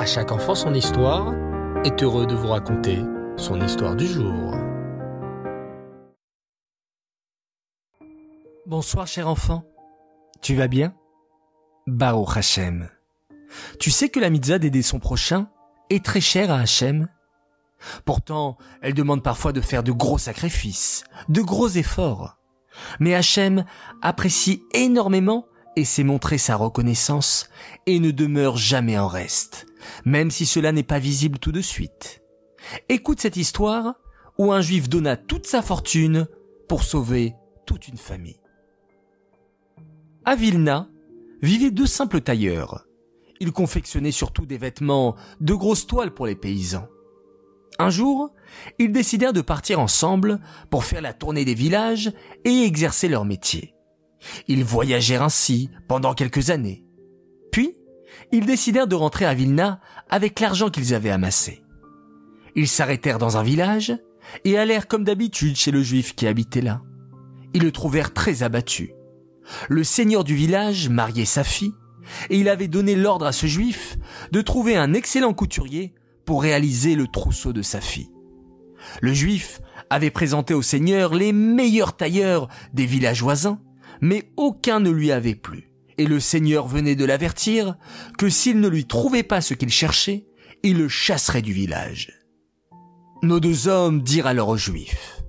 À chaque enfant son histoire est heureux de vous raconter son histoire du jour. Bonsoir cher enfant. Tu vas bien? Baruch Hashem. Tu sais que la mitzvah d'aider son prochain est très chère à Hachem Pourtant, elle demande parfois de faire de gros sacrifices, de gros efforts. Mais Hachem apprécie énormément et sait montrer sa reconnaissance et ne demeure jamais en reste, même si cela n'est pas visible tout de suite. Écoute cette histoire où un juif donna toute sa fortune pour sauver toute une famille. À Vilna vivaient deux simples tailleurs. Ils confectionnaient surtout des vêtements de grosses toiles pour les paysans. Un jour, ils décidèrent de partir ensemble pour faire la tournée des villages et exercer leur métier. Ils voyagèrent ainsi pendant quelques années. Ils décidèrent de rentrer à Vilna avec l'argent qu'ils avaient amassé. Ils s'arrêtèrent dans un village et allèrent comme d'habitude chez le juif qui habitait là. Ils le trouvèrent très abattu. Le seigneur du village mariait sa fille et il avait donné l'ordre à ce juif de trouver un excellent couturier pour réaliser le trousseau de sa fille. Le juif avait présenté au seigneur les meilleurs tailleurs des villages voisins, mais aucun ne lui avait plu. Et le seigneur venait de l'avertir que s'il ne lui trouvait pas ce qu'il cherchait, il le chasserait du village. Nos deux hommes dirent alors au juif,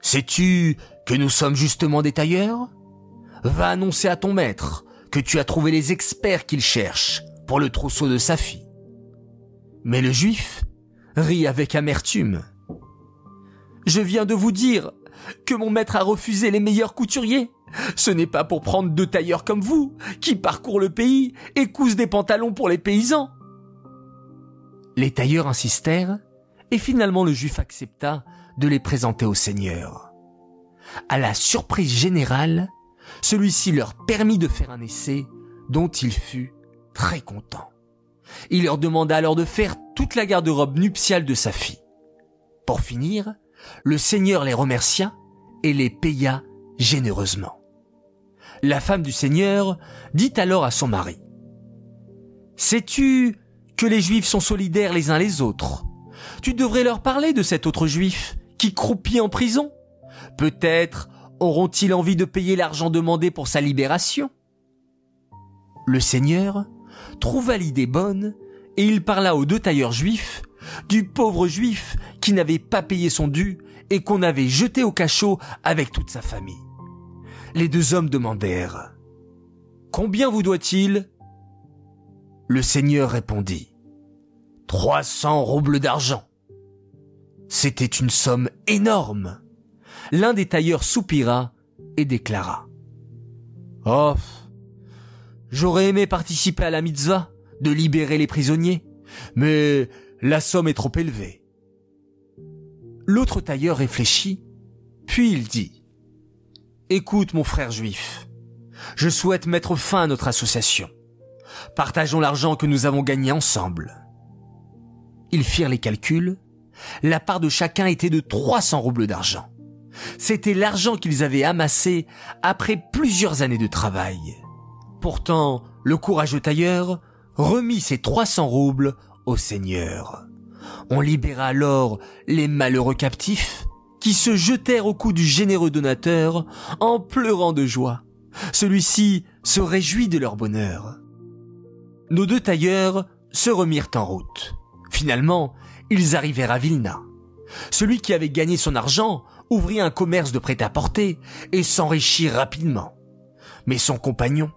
Sais-tu que nous sommes justement des tailleurs? Va annoncer à ton maître que tu as trouvé les experts qu'il cherche pour le trousseau de sa fille. Mais le juif rit avec amertume. Je viens de vous dire que mon maître a refusé les meilleurs couturiers. Ce n'est pas pour prendre deux tailleurs comme vous, qui parcourent le pays et cousent des pantalons pour les paysans. Les tailleurs insistèrent, et finalement le juif accepta de les présenter au Seigneur. À la surprise générale, celui-ci leur permit de faire un essai dont il fut très content. Il leur demanda alors de faire toute la garde-robe nuptiale de sa fille. Pour finir, le Seigneur les remercia et les paya généreusement. La femme du Seigneur dit alors à son mari, Sais-tu que les Juifs sont solidaires les uns les autres? Tu devrais leur parler de cet autre Juif qui croupit en prison. Peut-être auront-ils envie de payer l'argent demandé pour sa libération. Le Seigneur trouva l'idée bonne et il parla aux deux tailleurs juifs du pauvre juif qui n'avait pas payé son dû et qu'on avait jeté au cachot avec toute sa famille. Les deux hommes demandèrent Combien vous doit-il? Le seigneur répondit Trois cents roubles d'argent. C'était une somme énorme. L'un des tailleurs soupira et déclara Oh, J'aurais aimé participer à la mitzvah, de libérer les prisonniers, mais la somme est trop élevée. L'autre tailleur réfléchit, puis il dit, Écoute mon frère juif, je souhaite mettre fin à notre association. Partageons l'argent que nous avons gagné ensemble. Ils firent les calculs. La part de chacun était de 300 roubles d'argent. C'était l'argent qu'ils avaient amassé après plusieurs années de travail. Pourtant, le courageux tailleur remit ses 300 roubles au Seigneur. On libéra alors les malheureux captifs qui se jetèrent au cou du généreux donateur en pleurant de joie. Celui-ci se réjouit de leur bonheur. Nos deux tailleurs se remirent en route. Finalement, ils arrivèrent à Vilna. Celui qui avait gagné son argent ouvrit un commerce de prêt-à-porter et s'enrichit rapidement. Mais son compagnon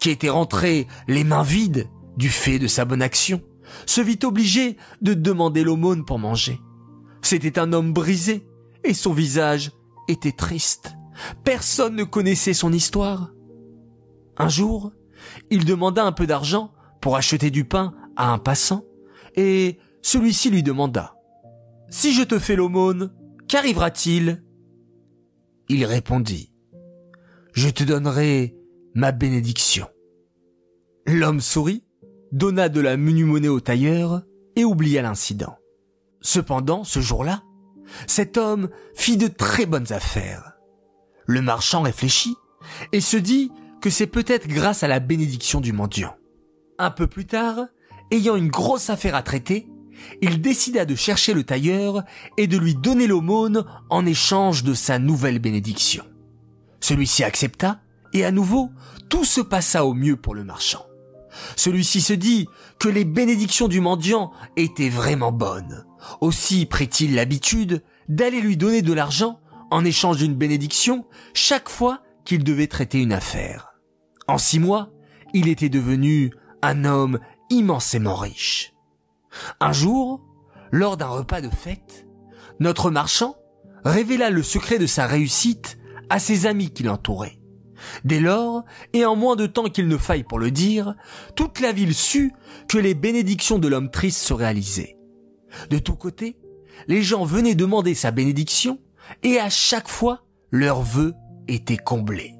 qui était rentré les mains vides du fait de sa bonne action, se vit obligé de demander l'aumône pour manger. C'était un homme brisé, et son visage était triste. Personne ne connaissait son histoire. Un jour, il demanda un peu d'argent pour acheter du pain à un passant, et celui-ci lui demanda Si je te fais l'aumône, qu'arrivera-t-il? Il répondit Je te donnerai ma bénédiction. L'homme sourit, donna de la menu monnaie au tailleur et oublia l'incident. Cependant, ce jour-là, cet homme fit de très bonnes affaires. Le marchand réfléchit et se dit que c'est peut-être grâce à la bénédiction du mendiant. Un peu plus tard, ayant une grosse affaire à traiter, il décida de chercher le tailleur et de lui donner l'aumône en échange de sa nouvelle bénédiction. Celui-ci accepta, et à nouveau, tout se passa au mieux pour le marchand. Celui-ci se dit que les bénédictions du mendiant étaient vraiment bonnes. Aussi prit-il l'habitude d'aller lui donner de l'argent en échange d'une bénédiction chaque fois qu'il devait traiter une affaire. En six mois, il était devenu un homme immensément riche. Un jour, lors d'un repas de fête, notre marchand révéla le secret de sa réussite à ses amis qui l'entouraient. Dès lors, et en moins de temps qu'il ne faille pour le dire, toute la ville sut que les bénédictions de l'homme triste se réalisaient. De tous côtés, les gens venaient demander sa bénédiction, et à chaque fois, leurs vœux étaient comblés.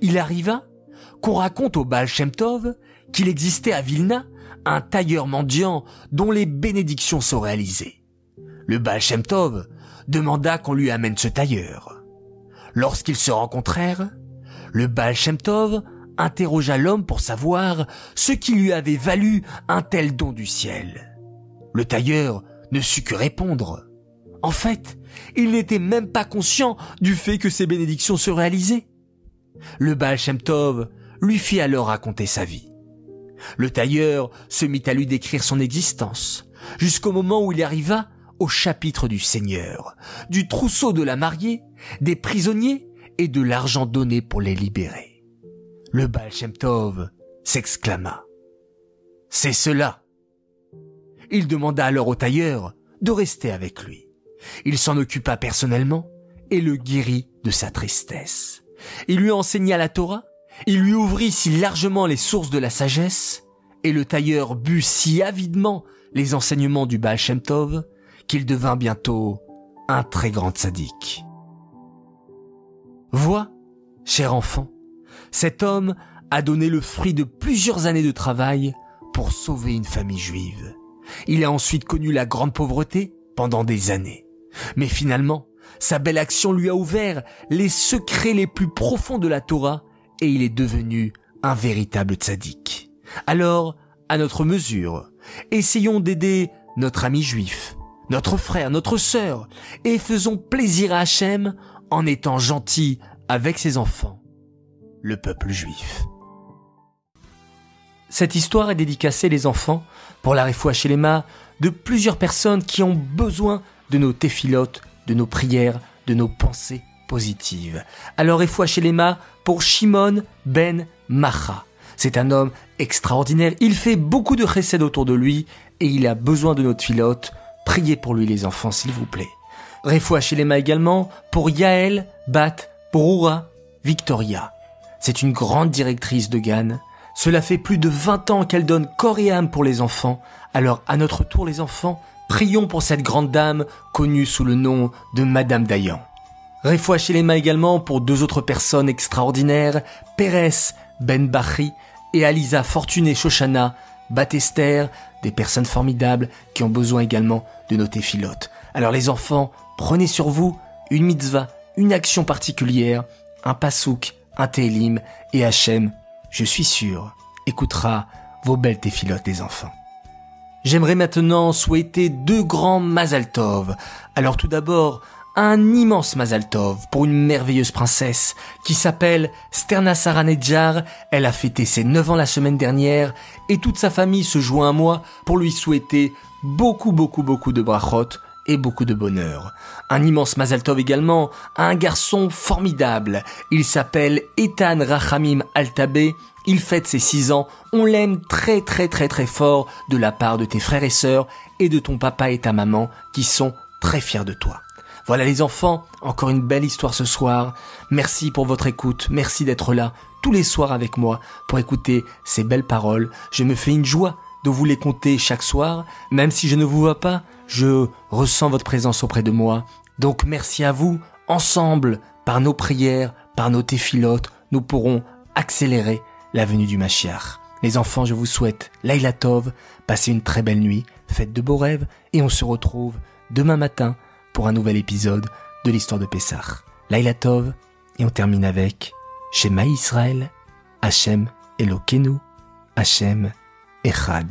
Il arriva qu'on raconte au Baal Shem Tov qu'il existait à Vilna un tailleur mendiant dont les bénédictions sont réalisées. Le Baal Shem Tov demanda qu'on lui amène ce tailleur. Lorsqu'ils se rencontrèrent, le Baal Shem Tov interrogea l'homme pour savoir ce qui lui avait valu un tel don du ciel. Le tailleur ne sut que répondre. En fait, il n'était même pas conscient du fait que ses bénédictions se réalisaient. Le Baal Shem Tov lui fit alors raconter sa vie. Le tailleur se mit à lui décrire son existence, jusqu'au moment où il arriva au chapitre du Seigneur, du trousseau de la mariée, des prisonniers et de l'argent donné pour les libérer. Le Baal Shem Tov s'exclama. C'est cela. Il demanda alors au tailleur de rester avec lui. Il s'en occupa personnellement et le guérit de sa tristesse. Il lui enseigna la Torah, il lui ouvrit si largement les sources de la sagesse, et le tailleur but si avidement les enseignements du Baal Shem Tov qu'il devint bientôt un très grand sadique. Vois, cher enfant, cet homme a donné le fruit de plusieurs années de travail pour sauver une famille juive. Il a ensuite connu la grande pauvreté pendant des années. Mais finalement, sa belle action lui a ouvert les secrets les plus profonds de la Torah et il est devenu un véritable tzaddik. Alors, à notre mesure, essayons d'aider notre ami juif, notre frère, notre sœur, et faisons plaisir à Hachem en étant gentil avec ses enfants, le peuple juif. Cette histoire est dédicacée les enfants pour la chez les de plusieurs personnes qui ont besoin de nos téphilotes, de nos prières, de nos pensées positives. Alors chez les pour Shimon ben Macha. C'est un homme extraordinaire. Il fait beaucoup de chesed autour de lui et il a besoin de notre filote. Priez pour lui les enfants s'il vous plaît. Refoua Shelema également pour Yael Bat Brura Victoria. C'est une grande directrice de GAN. Cela fait plus de 20 ans qu'elle donne corps et âme pour les enfants. Alors à notre tour les enfants, prions pour cette grande dame connue sous le nom de Madame Dayan. Refoua Shelema également pour deux autres personnes extraordinaires, Pérez Ben Bahri et Alisa Fortuné Shoshana Batester, des personnes formidables qui ont besoin également de nos téphilotes. Alors les enfants, Prenez sur vous une mitzvah, une action particulière, un pasouk, un télim, et Hachem, je suis sûr, écoutera vos belles téphilotes des enfants. J'aimerais maintenant souhaiter deux grands Mazaltov. Alors tout d'abord, un immense Mazaltov pour une merveilleuse princesse qui s'appelle Sterna Saranedjar. Elle a fêté ses 9 ans la semaine dernière et toute sa famille se joint à moi pour lui souhaiter beaucoup beaucoup beaucoup de brachot et beaucoup de bonheur. Un immense Mazal Tov également un garçon formidable. Il s'appelle Ethan Rachamim Altabé. Il fête ses six ans. On l'aime très très très très fort de la part de tes frères et sœurs et de ton papa et ta maman qui sont très fiers de toi. Voilà les enfants, encore une belle histoire ce soir. Merci pour votre écoute, merci d'être là tous les soirs avec moi pour écouter ces belles paroles. Je me fais une joie vous les compter chaque soir, même si je ne vous vois pas, je ressens votre présence auprès de moi. Donc merci à vous. Ensemble, par nos prières, par nos téphilotes, nous pourrons accélérer la venue du Mashiach. Les enfants, je vous souhaite Laila Tov, passez une très belle nuit, faites de beaux rêves et on se retrouve demain matin pour un nouvel épisode de l'histoire de Pessah. Laila Tov et on termine avec Shema Israël, Hachem Elokenu, Hachem אחד.